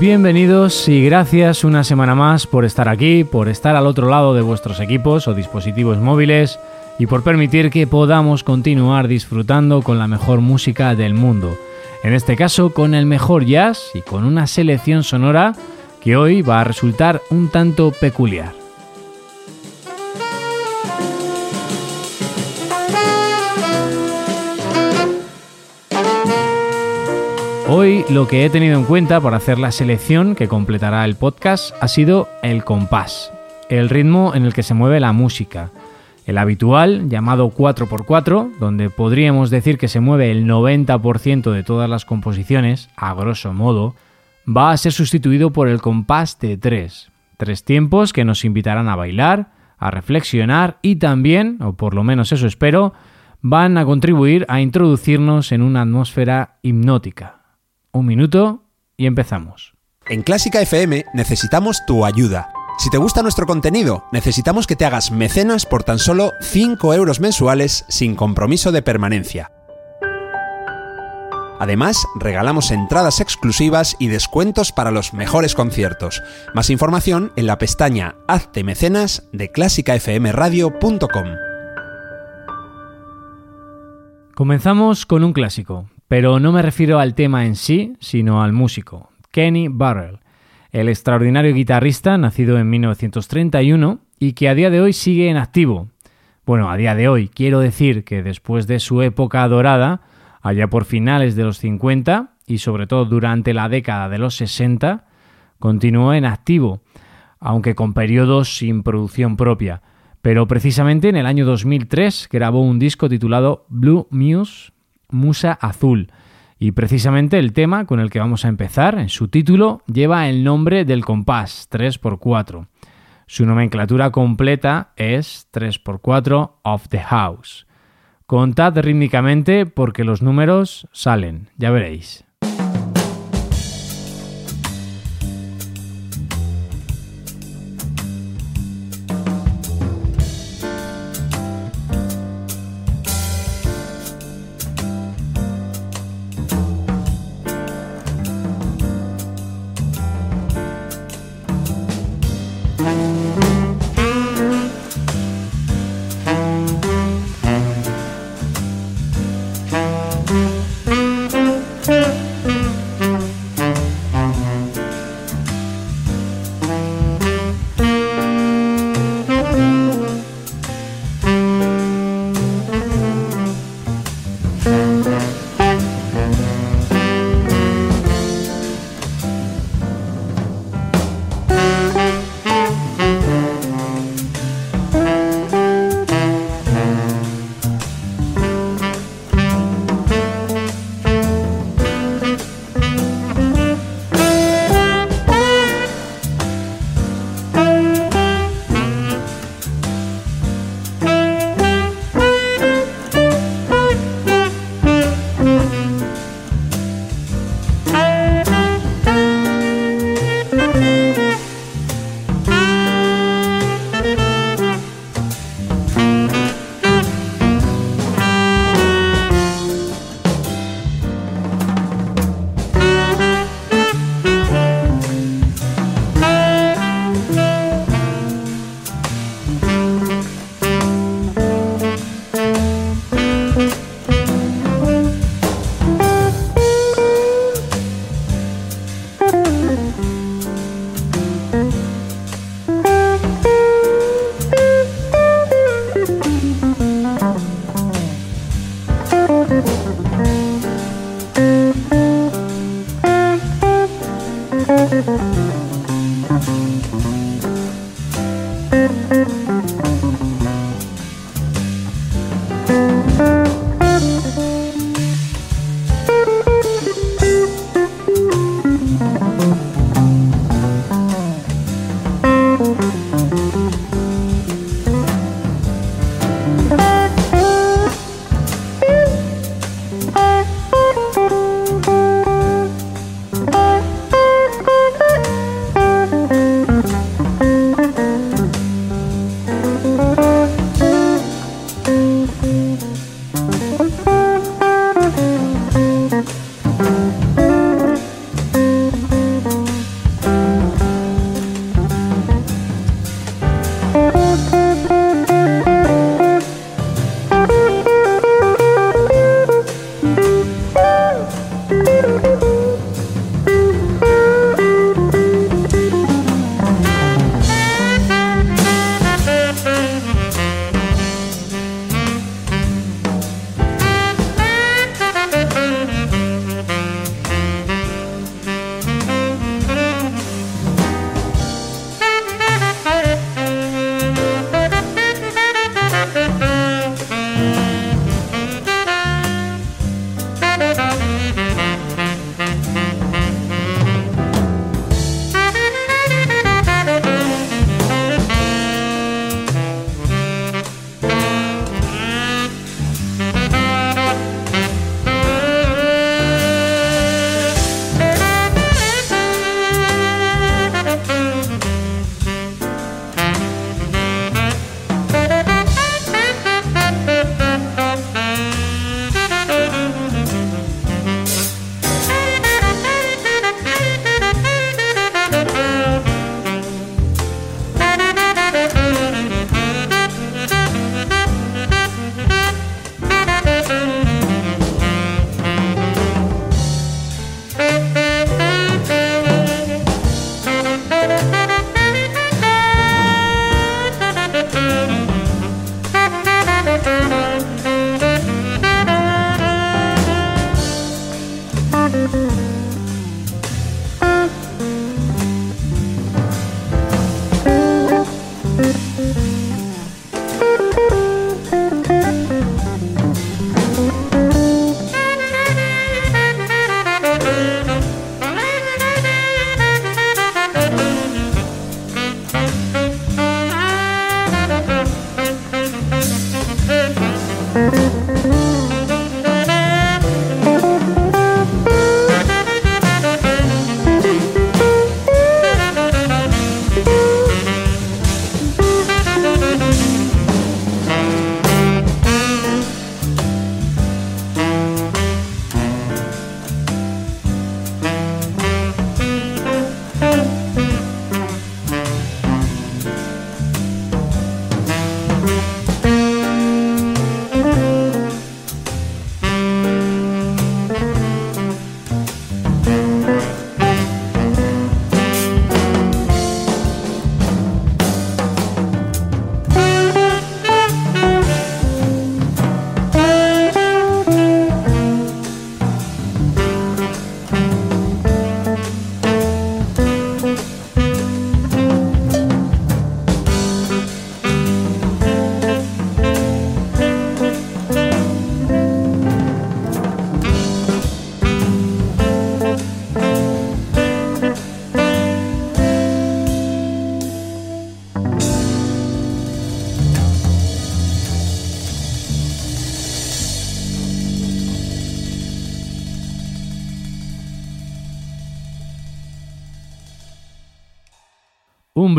Bienvenidos y gracias una semana más por estar aquí, por estar al otro lado de vuestros equipos o dispositivos móviles y por permitir que podamos continuar disfrutando con la mejor música del mundo. En este caso con el mejor jazz y con una selección sonora que hoy va a resultar un tanto peculiar. Hoy lo que he tenido en cuenta para hacer la selección que completará el podcast ha sido el compás, el ritmo en el que se mueve la música. El habitual, llamado 4x4, donde podríamos decir que se mueve el 90% de todas las composiciones, a grosso modo, va a ser sustituido por el compás de 3. Tres tiempos que nos invitarán a bailar, a reflexionar y también, o por lo menos eso espero, van a contribuir a introducirnos en una atmósfera hipnótica un minuto y empezamos. En Clásica FM necesitamos tu ayuda. Si te gusta nuestro contenido, necesitamos que te hagas mecenas por tan solo 5 euros mensuales sin compromiso de permanencia. Además, regalamos entradas exclusivas y descuentos para los mejores conciertos. Más información en la pestaña Hazte mecenas de clásicafmradio.com. Comenzamos con un clásico, pero no me refiero al tema en sí, sino al músico, Kenny Burrell, el extraordinario guitarrista nacido en 1931 y que a día de hoy sigue en activo. Bueno, a día de hoy quiero decir que después de su época dorada, allá por finales de los 50 y sobre todo durante la década de los 60, continuó en activo, aunque con periodos sin producción propia. Pero precisamente en el año 2003 grabó un disco titulado Blue Muse Musa Azul. Y precisamente el tema con el que vamos a empezar, en su título, lleva el nombre del compás 3x4. Su nomenclatura completa es 3x4 of the house. Contad rítmicamente porque los números salen, ya veréis.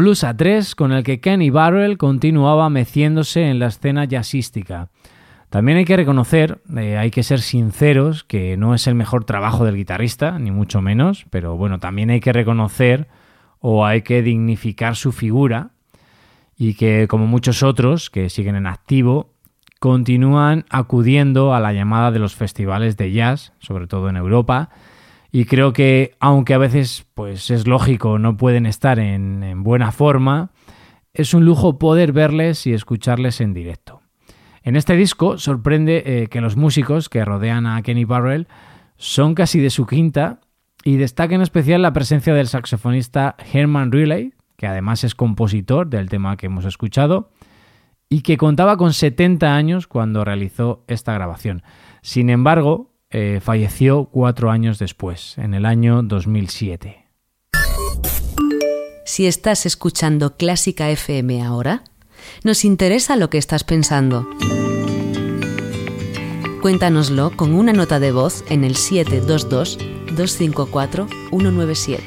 Blues a tres con el que Kenny Barrell continuaba meciéndose en la escena jazzística. También hay que reconocer, eh, hay que ser sinceros, que no es el mejor trabajo del guitarrista, ni mucho menos, pero bueno, también hay que reconocer o hay que dignificar su figura y que, como muchos otros que siguen en activo, continúan acudiendo a la llamada de los festivales de jazz, sobre todo en Europa, y creo que, aunque a veces pues es lógico, no pueden estar en, en buena forma, es un lujo poder verles y escucharles en directo. En este disco sorprende eh, que los músicos que rodean a Kenny Barrell son casi de su quinta y destaca en especial la presencia del saxofonista Herman Riley, que además es compositor del tema que hemos escuchado y que contaba con 70 años cuando realizó esta grabación. Sin embargo, eh, falleció cuatro años después, en el año 2007. Si estás escuchando Clásica FM ahora, nos interesa lo que estás pensando. Cuéntanoslo con una nota de voz en el 722-254-197.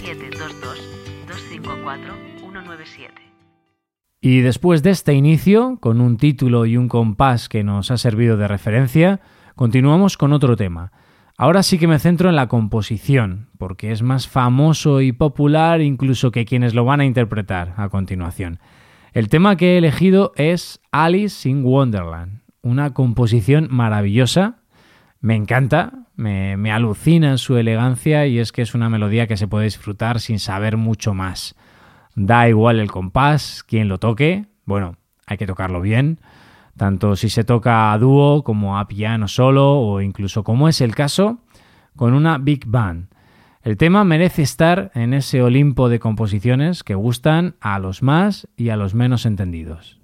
Y después de este inicio, con un título y un compás que nos ha servido de referencia, continuamos con otro tema. Ahora sí que me centro en la composición, porque es más famoso y popular incluso que quienes lo van a interpretar a continuación. El tema que he elegido es Alice in Wonderland, una composición maravillosa. Me encanta, me, me alucina su elegancia y es que es una melodía que se puede disfrutar sin saber mucho más. Da igual el compás, quien lo toque, bueno, hay que tocarlo bien, tanto si se toca a dúo como a piano solo o incluso como es el caso con una big band. El tema merece estar en ese Olimpo de composiciones que gustan a los más y a los menos entendidos.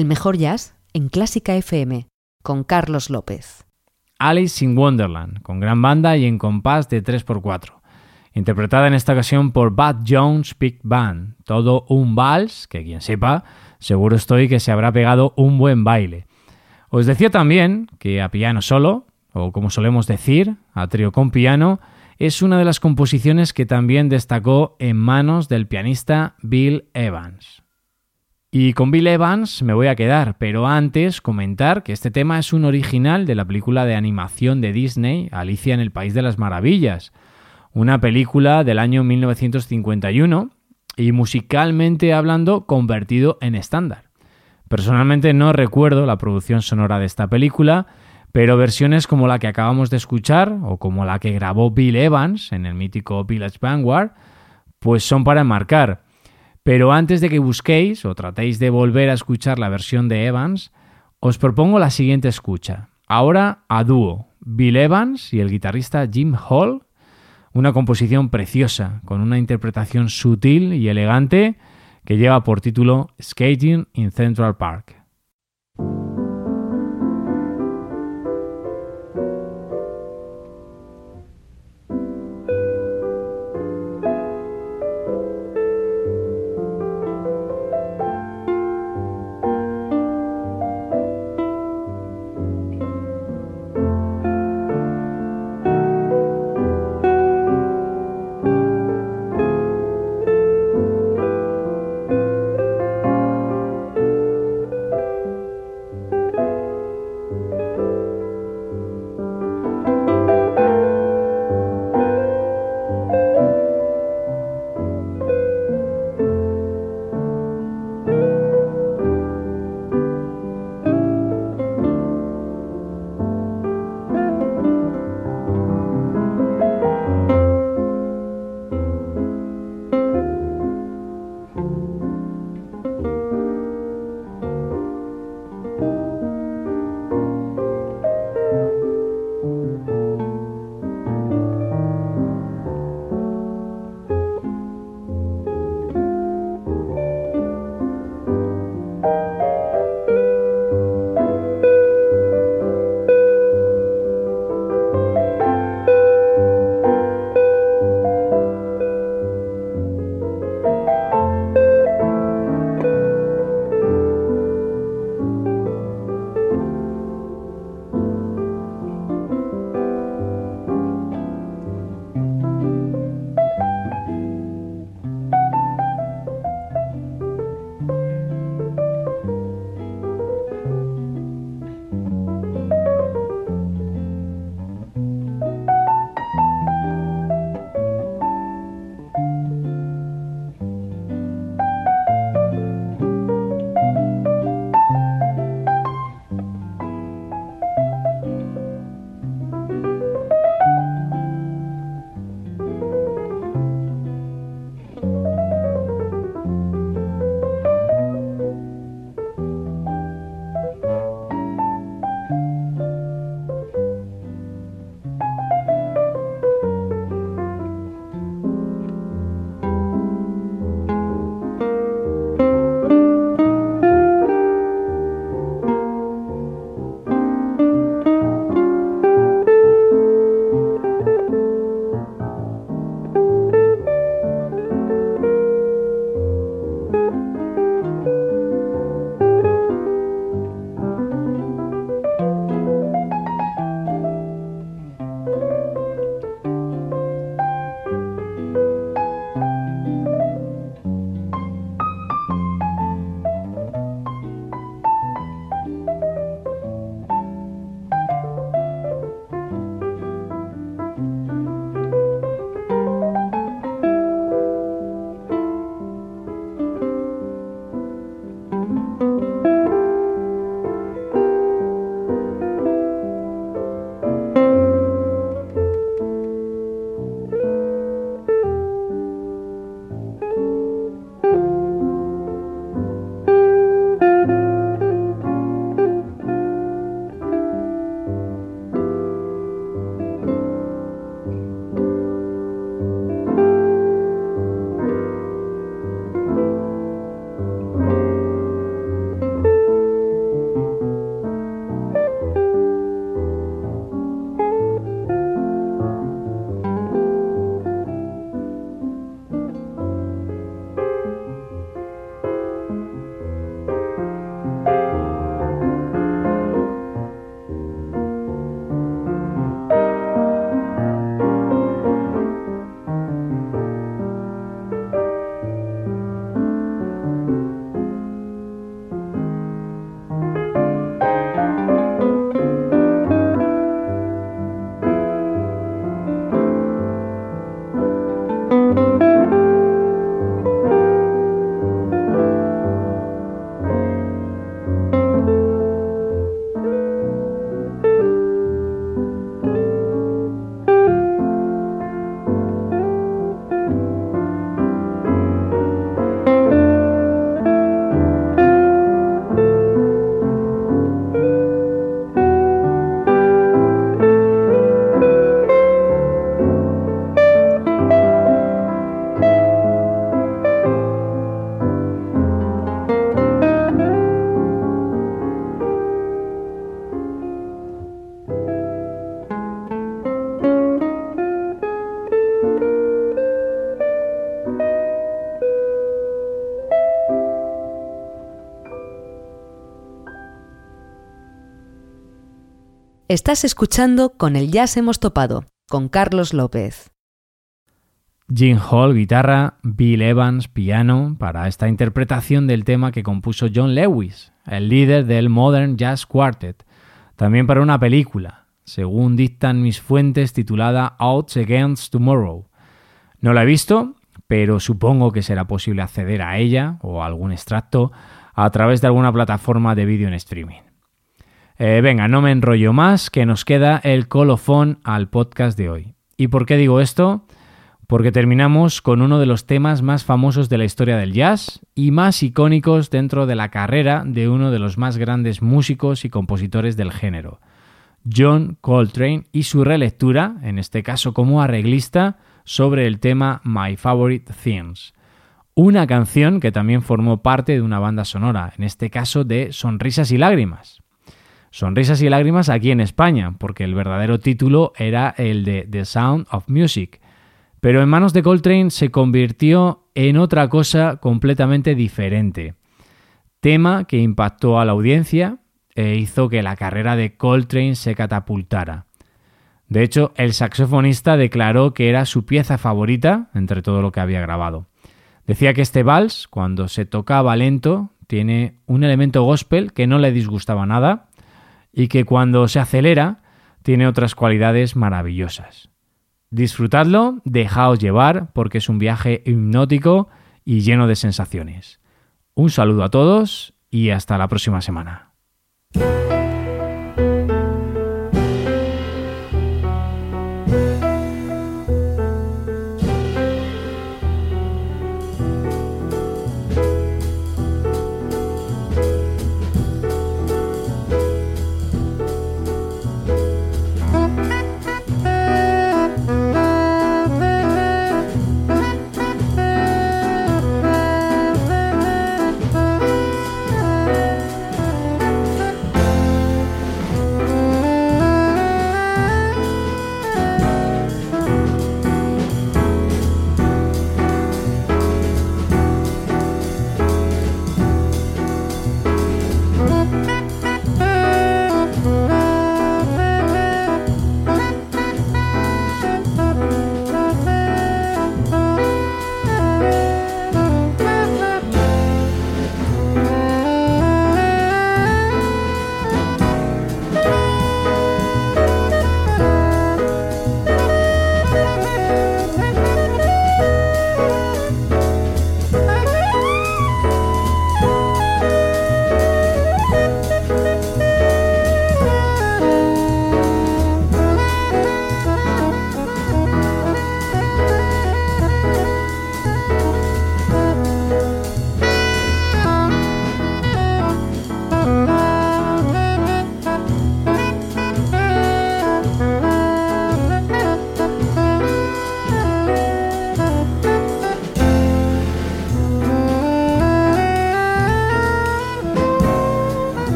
El mejor jazz en Clásica FM con Carlos López. Alice in Wonderland, con gran banda y en compás de 3x4, interpretada en esta ocasión por Bud Jones Big Band, todo un vals que quien sepa, seguro estoy que se habrá pegado un buen baile. Os decía también que a piano solo, o como solemos decir, a trío con piano, es una de las composiciones que también destacó en manos del pianista Bill Evans. Y con Bill Evans me voy a quedar, pero antes comentar que este tema es un original de la película de animación de Disney, Alicia en el País de las Maravillas, una película del año 1951 y musicalmente hablando convertido en estándar. Personalmente no recuerdo la producción sonora de esta película, pero versiones como la que acabamos de escuchar o como la que grabó Bill Evans en el mítico Village Vanguard, pues son para enmarcar. Pero antes de que busquéis o tratéis de volver a escuchar la versión de Evans, os propongo la siguiente escucha. Ahora a dúo, Bill Evans y el guitarrista Jim Hall, una composición preciosa, con una interpretación sutil y elegante que lleva por título Skating in Central Park. Estás escuchando Con el Jazz hemos topado, con Carlos López. Jim Hall, guitarra, Bill Evans, piano, para esta interpretación del tema que compuso John Lewis, el líder del Modern Jazz Quartet, también para una película, según dictan mis fuentes, titulada Outs Against Tomorrow. No la he visto, pero supongo que será posible acceder a ella o a algún extracto a través de alguna plataforma de vídeo en streaming. Eh, venga, no me enrollo más, que nos queda el colofón al podcast de hoy. ¿Y por qué digo esto? Porque terminamos con uno de los temas más famosos de la historia del jazz y más icónicos dentro de la carrera de uno de los más grandes músicos y compositores del género, John Coltrane, y su relectura, en este caso como arreglista, sobre el tema My Favorite Themes. Una canción que también formó parte de una banda sonora, en este caso de Sonrisas y Lágrimas. Sonrisas y Lágrimas aquí en España, porque el verdadero título era el de The Sound of Music. Pero en manos de Coltrane se convirtió en otra cosa completamente diferente. Tema que impactó a la audiencia e hizo que la carrera de Coltrane se catapultara. De hecho, el saxofonista declaró que era su pieza favorita entre todo lo que había grabado. Decía que este vals, cuando se tocaba lento, tiene un elemento gospel que no le disgustaba nada y que cuando se acelera tiene otras cualidades maravillosas. Disfrutadlo, dejaos llevar porque es un viaje hipnótico y lleno de sensaciones. Un saludo a todos y hasta la próxima semana.